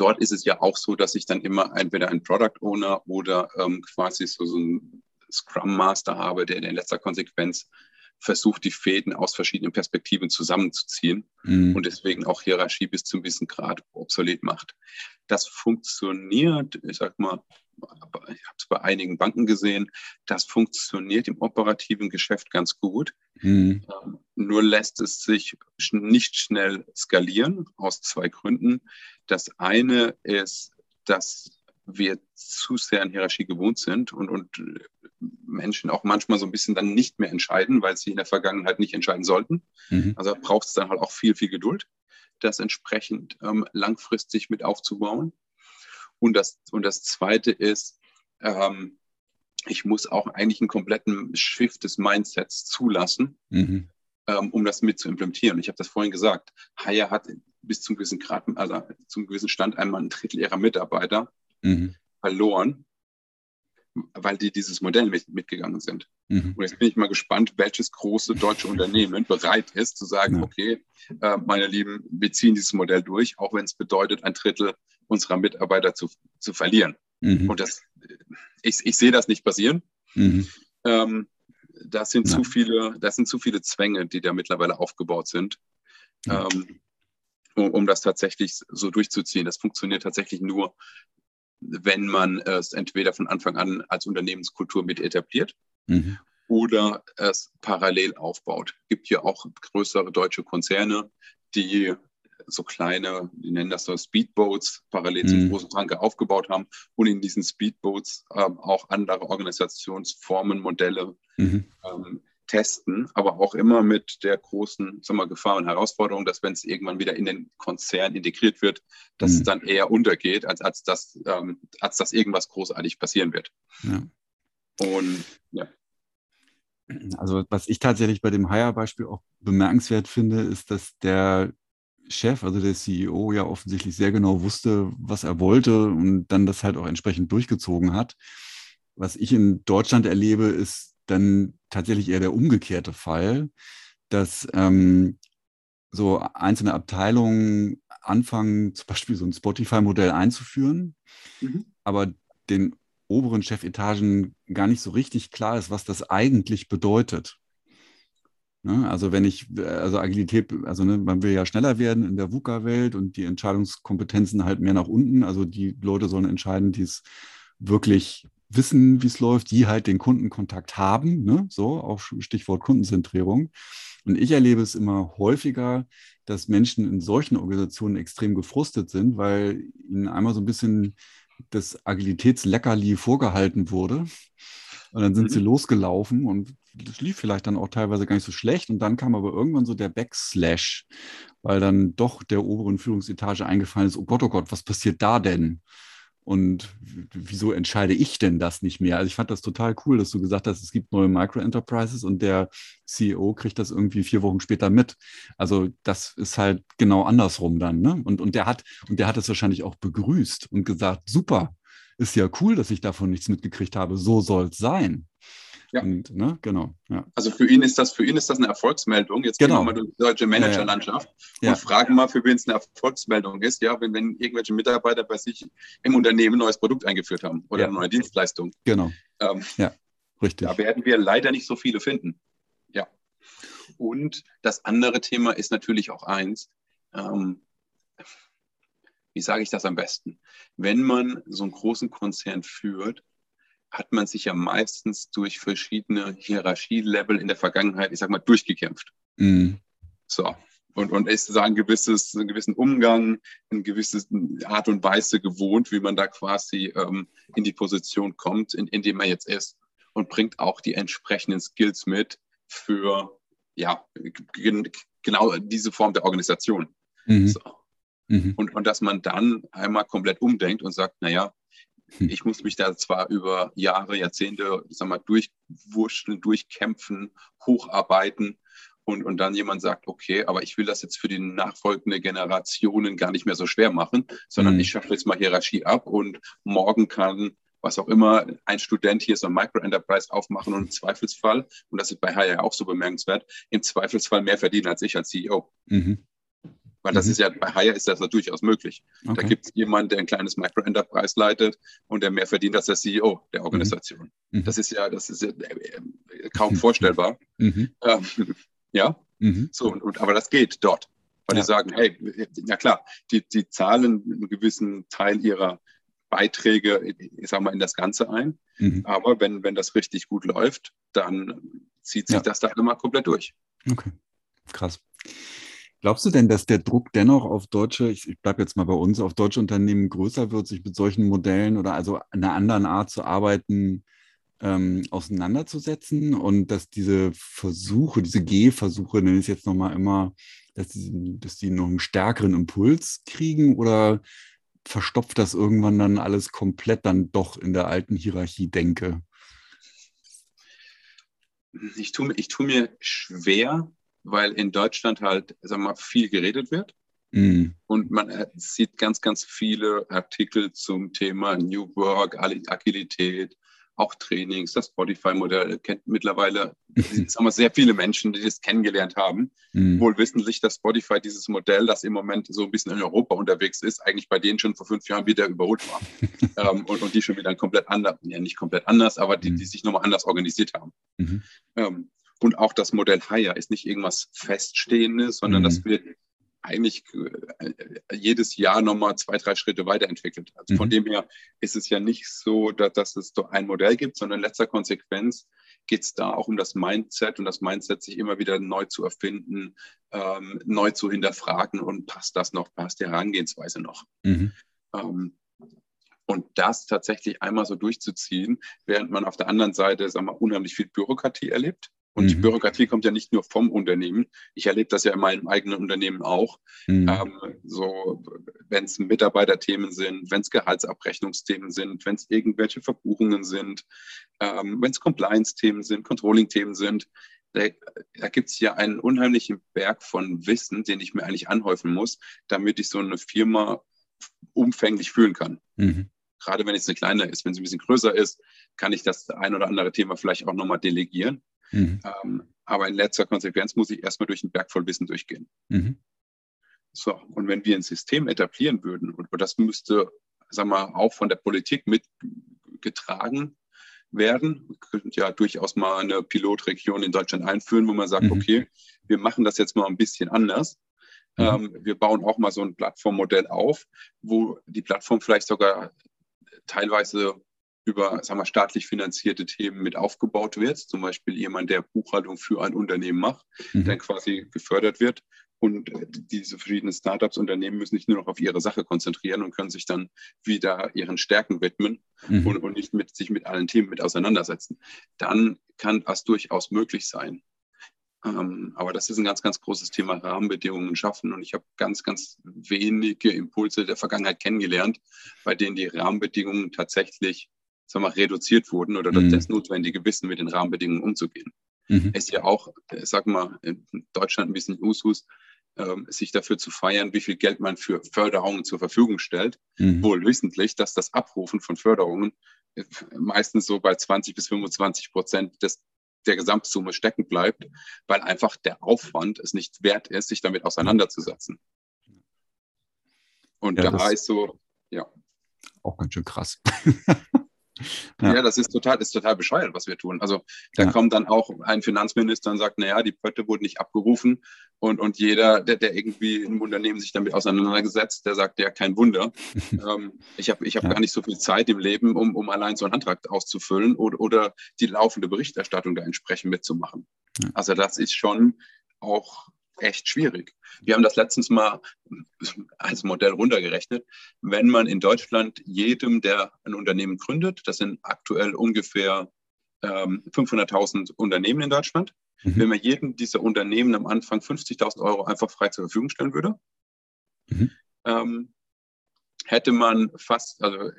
Speaker 2: dort ist es ja auch so, dass ich dann immer entweder einen Product Owner oder ähm, quasi so, so einen Scrum Master habe, der in letzter Konsequenz versucht, die Fäden aus verschiedenen Perspektiven zusammenzuziehen mhm. und deswegen auch Hierarchie bis zu einem gewissen Grad obsolet macht. Das funktioniert, ich sag mal, ich habe es bei einigen Banken gesehen, das funktioniert im operativen Geschäft ganz gut. Mhm. Ähm, nur lässt es sich nicht schnell skalieren aus zwei Gründen. Das eine ist, dass wir zu sehr an Hierarchie gewohnt sind und, und Menschen auch manchmal so ein bisschen dann nicht mehr entscheiden, weil sie in der Vergangenheit nicht entscheiden sollten. Mhm. Also braucht es dann halt auch viel, viel Geduld, das entsprechend ähm, langfristig mit aufzubauen. Und das, und das Zweite ist, ähm, ich muss auch eigentlich einen kompletten Shift des Mindsets zulassen, mhm. ähm, um das mit zu implementieren. Ich habe das vorhin gesagt. Haya hat bis zum gewissen Grad, also zum gewissen Stand einmal ein Drittel ihrer Mitarbeiter mhm. verloren, weil die dieses Modell mit, mitgegangen sind. Mhm. Und jetzt bin ich mal gespannt, welches große deutsche (laughs) Unternehmen bereit ist zu sagen, ja. okay, äh, meine Lieben, wir ziehen dieses Modell durch, auch wenn es bedeutet, ein Drittel unserer Mitarbeiter zu, zu verlieren. Mhm. Und das, ich, ich sehe das nicht passieren. Mhm. Ähm, das sind ja. zu viele, das sind zu viele Zwänge, die da mittlerweile aufgebaut sind, ähm, um, um, das tatsächlich so durchzuziehen. Das funktioniert tatsächlich nur, wenn man es entweder von Anfang an als Unternehmenskultur mit etabliert mhm. oder es parallel aufbaut. Es gibt ja auch größere deutsche Konzerne, die so kleine, die nennen das so Speedboats, parallel mhm. zum großen Tanker aufgebaut haben und in diesen Speedboats ähm, auch andere Organisationsformen, Modelle mhm. ähm, testen, aber auch immer mit der großen sagen wir, Gefahr und Herausforderung, dass wenn es irgendwann wieder in den Konzern integriert wird, dass mhm. es dann eher untergeht, als, als, dass, ähm, als dass irgendwas großartig passieren wird. Ja. Und ja.
Speaker 1: Also was ich tatsächlich bei dem Hire-Beispiel auch bemerkenswert finde, ist, dass der Chef, also der CEO, ja offensichtlich sehr genau wusste, was er wollte und dann das halt auch entsprechend durchgezogen hat. Was ich in Deutschland erlebe, ist dann tatsächlich eher der umgekehrte Fall, dass ähm, so einzelne Abteilungen anfangen, (laughs) zum Beispiel so ein Spotify-Modell einzuführen, mhm. aber den oberen Chefetagen gar nicht so richtig klar ist, was das eigentlich bedeutet. Ne? Also wenn ich, also Agilität, also ne, man will ja schneller werden in der VUCA-Welt und die Entscheidungskompetenzen halt mehr nach unten. Also die Leute sollen entscheiden, die es wirklich wissen, wie es läuft, die halt den Kundenkontakt haben, ne? so auch Stichwort Kundenzentrierung. Und ich erlebe es immer häufiger, dass Menschen in solchen Organisationen extrem gefrustet sind, weil ihnen einmal so ein bisschen das Agilitätsleckerli vorgehalten wurde. Und dann sind mhm. sie losgelaufen und das lief vielleicht dann auch teilweise gar nicht so schlecht. Und dann kam aber irgendwann so der Backslash, weil dann doch der oberen Führungsetage eingefallen ist, oh Gott, oh Gott, was passiert da denn? Und wieso entscheide ich denn das nicht mehr? Also ich fand das total cool, dass du gesagt hast, es gibt neue Micro-Enterprises und der CEO kriegt das irgendwie vier Wochen später mit. Also das ist halt genau andersrum dann. Ne? Und, und der hat, und der hat es wahrscheinlich auch begrüßt und gesagt, super, ist ja cool, dass ich davon nichts mitgekriegt habe. So soll es sein.
Speaker 2: Ja. Und, ne, genau. Ja. Also für ihn ist das, für ihn ist das eine Erfolgsmeldung. Jetzt genau. gehen wir mal durch die deutsche Managerlandschaft ja, und fragen mal, für wen es eine Erfolgsmeldung ist, ja, wenn, wenn irgendwelche Mitarbeiter bei sich im Unternehmen ein neues Produkt eingeführt haben oder eine neue Dienstleistung.
Speaker 1: Genau. Ähm, ja, richtig.
Speaker 2: Da werden wir leider nicht so viele finden. Ja. Und das andere Thema ist natürlich auch eins, ähm, wie sage ich das am besten? Wenn man so einen großen Konzern führt, hat man sich ja meistens durch verschiedene Hierarchielevel in der Vergangenheit, ich sag mal, durchgekämpft. Mhm. So. Und, und ist da ein gewisses, einen gewissen Umgang, eine gewisse Art und Weise gewohnt, wie man da quasi ähm, in die Position kommt, in, in dem man jetzt ist. Und bringt auch die entsprechenden Skills mit für, ja, genau diese Form der Organisation. Mhm. So. Mhm. Und, und dass man dann einmal komplett umdenkt und sagt, naja, hm. ich muss mich da zwar über Jahre, Jahrzehnte, sag mal, durchwurschteln, durchkämpfen, hocharbeiten und, und dann jemand sagt, okay, aber ich will das jetzt für die nachfolgende Generationen gar nicht mehr so schwer machen, sondern mhm. ich schaffe jetzt mal Hierarchie ab und morgen kann was auch immer, ein Student hier so ein Micro-Enterprise aufmachen und im Zweifelsfall, und das ist bei Haya auch so bemerkenswert, im Zweifelsfall mehr verdienen als ich als CEO. Mhm. Weil das mhm. ist ja, bei Hire ist das ja durchaus möglich. Okay. Da gibt es jemanden, der ein kleines Micro-Enterprise leitet und der mehr verdient als der CEO der Organisation. Mhm. mhm. Das ist ja, das ist ja äh, äh, kaum vorstellbar. (laughs) Mhm. Ähm, (laughs) ja, mhm. so, und, und, aber das geht dort. Weil ja. die sagen, hey, ja klar, die, die zahlen einen gewissen Teil ihrer Beiträge, ich sag mal, in das Ganze ein. Mhm. Aber wenn, wenn das richtig gut läuft, dann zieht sich ja. das da immer komplett durch.
Speaker 1: Okay, krass. Glaubst du denn, dass der Druck dennoch auf deutsche, ich bleibe jetzt mal bei uns, auf deutsche Unternehmen größer wird, sich mit solchen Modellen oder also einer anderen Art zu arbeiten, ähm, auseinanderzusetzen und dass diese Versuche, diese Gehversuche, nenne ich es jetzt nochmal immer, dass die, dass die noch einen stärkeren Impuls kriegen oder verstopft das irgendwann dann alles komplett dann doch in der alten Hierarchie denke?
Speaker 2: Ich tue, ich tue mir schwer, weil in Deutschland halt, sag mal, viel geredet wird. Mm. Und man äh, sieht ganz, ganz viele Artikel zum Thema New Work, Agilität, auch Trainings, das Spotify-Modell kennt mittlerweile (laughs) sagen wir, sehr viele Menschen, die das kennengelernt haben. Mhm. Wohl wissentlich, dass Spotify dieses Modell, das im Moment so ein bisschen in Europa unterwegs ist, eigentlich bei denen schon vor fünf Jahren wieder überholt war. (laughs) ähm, und, und, die schon wieder komplett anders, ja nicht komplett anders, aber die, die mhm. sich nochmal anders organisiert haben. Mhm. Ähm, und auch das Modell Hire ist nicht irgendwas Feststehendes, sondern das mhm. wird eigentlich äh, jedes Jahr nochmal zwei, drei Schritte weiterentwickelt. Also von mhm. dem her ist es ja nicht so, dass, dass es so ein Modell gibt, sondern in letzter Konsequenz geht es da auch um das Mindset und das Mindset sich immer wieder neu zu erfinden, ähm, neu zu hinterfragen und passt das noch, passt die Herangehensweise noch. Mhm. Ähm, und das tatsächlich einmal so durchzuziehen, während man auf der anderen Seite, sagen wir, unheimlich viel Bürokratie erlebt und mhm. Bürokratie kommt ja nicht nur vom Unternehmen. Ich erlebe das ja in meinem eigenen Unternehmen auch. Mhm. Ähm, so, wenn es Mitarbeiterthemen sind, wenn es Gehaltsabrechnungsthemen sind, wenn es irgendwelche Verbuchungen sind, ähm, wenn es Compliance-Themen sind, Controlling-Themen sind, da, da gibt es ja einen unheimlichen Berg von Wissen, den ich mir eigentlich anhäufen muss, damit ich so eine Firma umfänglich fühlen kann. Mhm. Gerade wenn es eine kleine ist, wenn sie ein bisschen größer ist, kann ich das ein oder andere Thema vielleicht auch nochmal delegieren. Mhm. Ähm, aber in letzter Konsequenz muss ich erstmal durch den Berg voll Wissen durchgehen. Mhm. So, und wenn wir ein System etablieren würden, und das müsste, sagen wir, auch von der Politik mitgetragen werden, wir könnten ja durchaus mal eine Pilotregion in Deutschland einführen, wo man sagt, mhm. okay, wir machen das jetzt mal ein bisschen anders. Mhm. Ähm, wir bauen auch mal so ein Plattformmodell auf, wo die Plattform vielleicht sogar teilweise über sagen wir, staatlich finanzierte Themen mit aufgebaut wird. Zum Beispiel jemand, der Buchhaltung für ein Unternehmen macht, mhm. der quasi gefördert wird. Und diese verschiedenen Startups, Unternehmen müssen sich nur noch auf ihre Sache konzentrieren und können sich dann wieder ihren Stärken widmen mhm. und, und, nicht mit, sich mit allen Themen mit auseinandersetzen. Dann kann das durchaus möglich sein. Ähm, aber das ist ein ganz, ganz großes Thema Rahmenbedingungen schaffen. Und ich habe ganz, ganz wenige Impulse der Vergangenheit kennengelernt, bei denen die Rahmenbedingungen tatsächlich sag mal, reduziert wurden oder mhm. das notwendige Wissen mit den Rahmenbedingungen umzugehen. Mhm. Es ist ja auch, äh, sag mal, in Deutschland ein bisschen Usus, ähm, sich dafür zu feiern, wie viel Geld man für Förderungen zur Verfügung stellt. Mhm. Wohl wissentlich, dass das Abrufen von Förderungen äh, meistens so bei 20 bis 25 Prozent des, der Gesamtsumme stecken bleibt, weil einfach der Aufwand es nicht wert ist, sich damit auseinanderzusetzen. Und ja, da ist so, ja.
Speaker 1: Auch ganz schön krass. (laughs)
Speaker 2: Ja. ja, das ist total, ist total bescheuert, was wir tun. Also da ja. kommt dann auch ein Finanzminister und sagt, naja, die Pötte wurden nicht abgerufen und, und jeder, der, der irgendwie im Unternehmen sich damit auseinandergesetzt, der sagt, ja, kein Wunder. (laughs) ähm, ich habe ich hab ja. gar nicht so viel Zeit im Leben, um, um allein so einen Antrag auszufüllen oder, oder die laufende Berichterstattung da entsprechend mitzumachen. Also das ist schon auch echt schwierig. Wir haben das letztens mal als Modell runtergerechnet. Wenn man in Deutschland jedem, der ein Unternehmen gründet, das sind aktuell ungefähr ähm, 500.000 Unternehmen in Deutschland, mhm. wenn man jedem dieser Unternehmen am Anfang 50.000 Euro einfach frei zur Verfügung stellen würde, mhm. ähm, hätte man fast, also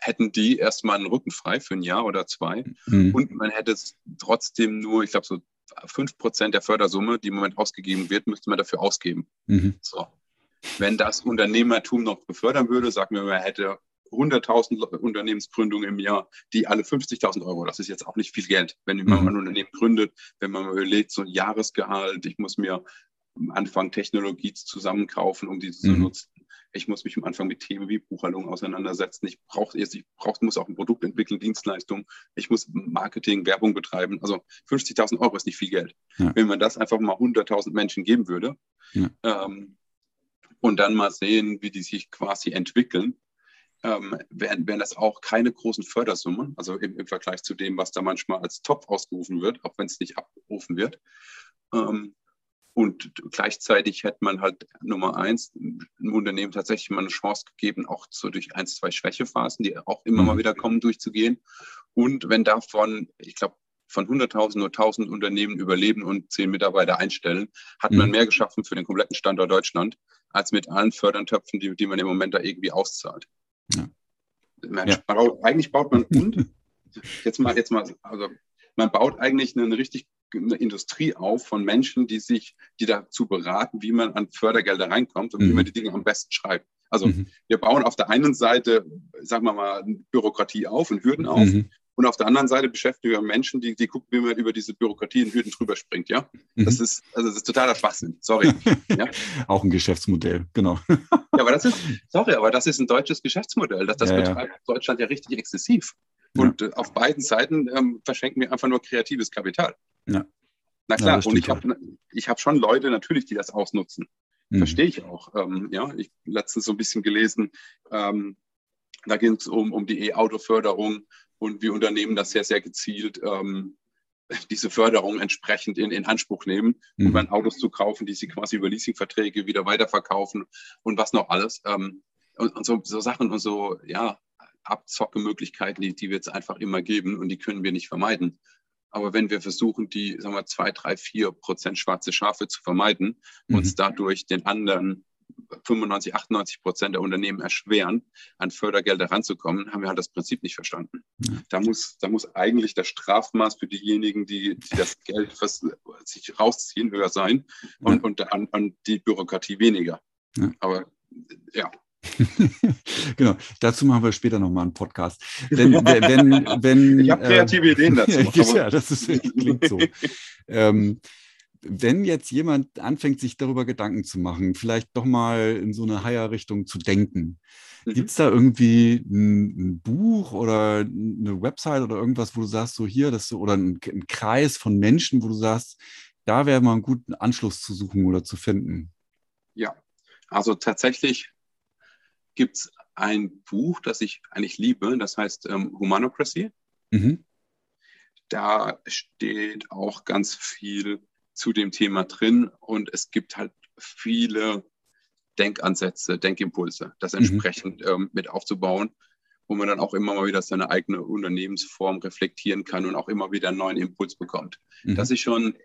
Speaker 2: hätten die erstmal einen Rücken frei für ein Jahr oder zwei mhm. und man hätte es trotzdem nur, ich glaube, so 5% der Fördersumme, die im Moment ausgegeben wird, müsste man dafür ausgeben. Mhm. So. Wenn das Unternehmertum noch befördern würde, sagen wir, man hätte 100.000 Unternehmensgründungen im Jahr, die alle 50.000 Euro, das ist jetzt auch nicht viel Geld. Wenn man mhm. ein Unternehmen gründet, wenn man überlegt, so ein Jahresgehalt, ich muss mir am Anfang Technologie zusammenkaufen, um diese mhm. zu nutzen. Ich muss mich am Anfang mit Themen wie Buchhaltung auseinandersetzen. Ich brauche ich brauch, muss auch ein Produkt entwickeln, Dienstleistung. Ich muss Marketing, Werbung betreiben. Also 50.000 Euro ist nicht viel Geld. Ja. Wenn man das einfach mal 100.000 Menschen geben würde ja. ähm, und dann mal sehen, wie die sich quasi entwickeln, ähm, wären, wären das auch keine großen Fördersummen, also im, im, Vergleich zu dem, was da manchmal als Topf ausgerufen wird, auch wenn es nicht abgerufen wird. Ähm, und gleichzeitig hätte man halt Nummer eins, einem Unternehmen tatsächlich mal eine Chance gegeben, auch so durch ein, zwei Schwächephasen, die auch immer mal mhm. wieder kommen, durchzugehen. Und wenn davon, ich glaube, von 100.000 nur 1.000 Unternehmen überleben und 10 Mitarbeiter einstellen, hat man mhm. mehr geschaffen für den kompletten Standort Deutschland, als mit allen Fördertöpfen, die, die man im Moment da irgendwie auszahlt. Ja. Man, ja. Eigentlich baut man und (laughs) jetzt mal, jetzt mal, also man baut eigentlich eine, eine richtig eine Industrie auf von Menschen, die sich, die dazu beraten, wie man an Fördergelder reinkommt und mhm. wie man die Dinge am besten schreibt. Also mhm. wir bauen auf der einen Seite, sagen wir mal, Bürokratie auf und Hürden auf. Mhm. Und auf der anderen Seite beschäftigen wir Menschen, die, die gucken, wie man über diese Bürokratie und Hürden drüber springt, ja. Mhm. Das ist, also das ist totaler Schwachsinn. Sorry. (laughs)
Speaker 1: ja? Auch ein Geschäftsmodell, genau.
Speaker 2: ja, aber das ist, sorry, aber das ist ein deutsches Geschäftsmodell. Das, das ja, betreibt ja. Deutschland ja richtig exzessiv. Und ja. auf beiden Seiten ähm, verschenken wir einfach nur kreatives Kapital. Ja. Na klar, und ich habe ich hab schon Leute natürlich, die das ausnutzen. Mhm. Verstehe ich auch. Ähm, ja, ich letztens so ein bisschen gelesen, ähm, da ging es um, um die E-Auto-Förderung und wir Unternehmen das sehr, sehr gezielt ähm, (laughs) diese Förderung entsprechend in, in Anspruch nehmen, um mhm. dann Autos zu kaufen, die sie quasi über Leasingverträge wieder weiterverkaufen und was noch alles. Ähm, und, und so, so, Sachen und so, ja, Abzockemöglichkeiten, die, die wird es einfach immer geben und die können wir nicht vermeiden. Aber wenn wir versuchen, die, sagen wir, zwei, drei, vier Prozent schwarze Schafe zu vermeiden, mhm. uns dadurch den anderen 95, 98 Prozent der Unternehmen erschweren, an Fördergelder ranzukommen, haben wir halt das Prinzip nicht verstanden. Ja. Da, muss, da muss eigentlich das Strafmaß für diejenigen, die, die das Geld was, sich rausziehen, höher sein und, ja. und an, an, die Bürokratie weniger. Ja. Aber ja. (laughs)
Speaker 1: genau, dazu machen wir später nochmal einen Podcast. Wenn, (laughs) wenn, wenn,
Speaker 2: ich habe kreative äh, Ideen dazu. (laughs)
Speaker 1: ja, das ist, klingt so. ähm, wenn jetzt jemand anfängt, sich darüber Gedanken zu machen, vielleicht doch mal in so eine Higher-Richtung zu denken, mhm. gibt es da irgendwie ein, ein, Buch oder eine Website oder irgendwas, wo du sagst, so hier, das oder ein, ein Kreis von Menschen, wo du sagst, da wäre mal einen guten Anschluss zu suchen oder zu finden?
Speaker 2: Ja, also tatsächlich gibt es ein Buch, das ich eigentlich liebe, das heißt ähm, Humanocracy. Mhm. Da steht auch ganz viel zu dem Thema drin und es gibt halt viele Denkansätze, Denkimpulse, das mhm. entsprechend mhm. ähm, mit aufzubauen, wo man dann auch immer mal wieder seine eigene Unternehmensform reflektieren kann und auch immer wieder einen neuen Impuls bekommt. Mhm. Das ist schon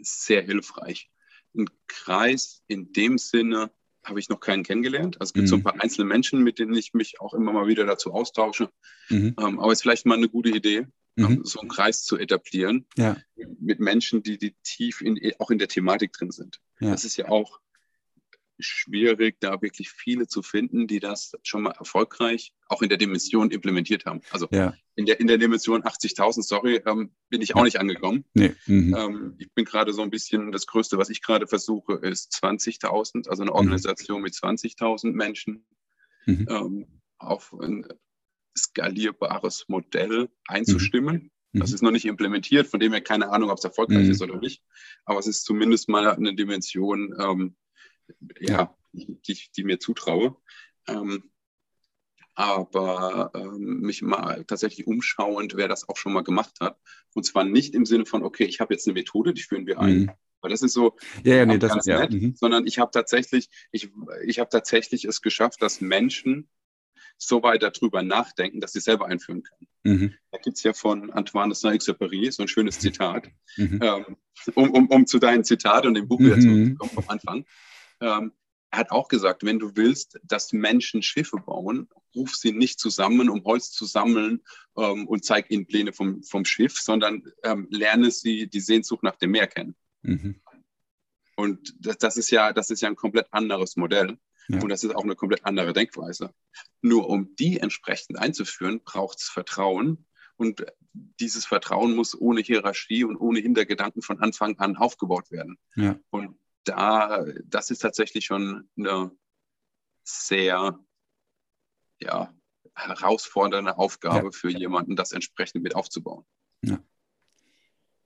Speaker 2: sehr hilfreich. Ein Kreis in dem Sinne habe ich noch keinen kennengelernt. Also es gibt mhm. so ein paar einzelne Menschen, mit denen ich mich auch immer mal wieder dazu austausche. Mhm. Ähm, aber es ist vielleicht mal eine gute Idee, mhm. so einen Kreis zu etablieren ja. mit Menschen, die, die tief in, auch in der Thematik drin sind. Ja. Das ist ja auch schwierig, da wirklich viele zu finden, die das schon mal erfolgreich auch in der Dimension implementiert haben. Also ja. in, der, in der Dimension 80.000, sorry, ähm, bin ich auch nicht angekommen. Nee. Mhm. Ähm, ich bin gerade so ein bisschen, das Größte, was ich gerade versuche, ist 20.000, also eine mhm. Organisation mhm. mit 20.000 Menschen mhm. ähm, auf ein skalierbares Modell einzustimmen. Mhm. Das ist noch nicht implementiert, von dem her keine Ahnung, ob es erfolgreich mhm. ist oder nicht. Aber es ist zumindest mal eine Dimension, ähm, ja, die, die, mir zutraue. Ähm, aber ähm, mich mal tatsächlich umschauend, wer das auch schon mal gemacht hat. Und zwar nicht im Sinne von, okay, ich habe jetzt eine Methode, die führen wir ein. Mhm. Weil das ist so,
Speaker 1: ja, ja, nee, das ist
Speaker 2: nett, ja. Mhm. sondern ich habe tatsächlich, ich, ich habe tatsächlich es geschafft, dass Menschen so weit darüber nachdenken, dass sie selber einführen können. Mhm. Da gibt es ja von Antoine de Saint-Exupéry so ein schönes mhm. Zitat, mhm. ähm, um, um, um zu deinem Zitat und dem Buch wieder mhm. zurückzukommen vom Anfang. Ähm, er hat auch gesagt, wenn du willst, dass Menschen Schiffe bauen, ruf sie nicht zusammen, um Holz zu sammeln ähm, und zeig ihnen Pläne vom, vom Schiff, sondern ähm, lerne sie die Sehnsucht nach dem Meer kennen. Mhm. Und das, das, ist ja, das ist ja ein komplett anderes Modell. Ja. Und das ist auch eine komplett andere Denkweise. Nur um die entsprechend einzuführen, braucht es Vertrauen. Und dieses Vertrauen muss ohne Hierarchie und ohne Hintergedanken von Anfang an aufgebaut werden. Ja. Und da, das ist tatsächlich schon eine sehr ja, herausfordernde Aufgabe ja. für jemanden, das entsprechend mit aufzubauen. Ja.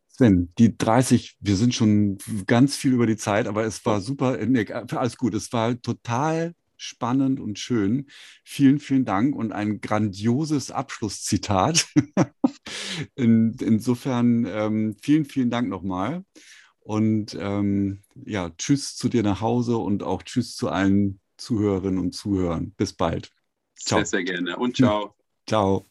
Speaker 1: Sven, die 30, wir sind schon ganz viel über die Zeit, aber es war super, nee, alles gut, es war total spannend und schön. Vielen, vielen Dank und ein grandioses Abschlusszitat. (laughs) In, insofern ähm, vielen, vielen Dank nochmal. Und ähm, ja, tschüss zu dir nach Hause und auch tschüss zu allen Zuhörerinnen und Zuhörern. Bis bald.
Speaker 2: Ciao. Sehr, sehr gerne und ciao. (laughs)
Speaker 1: Ciao.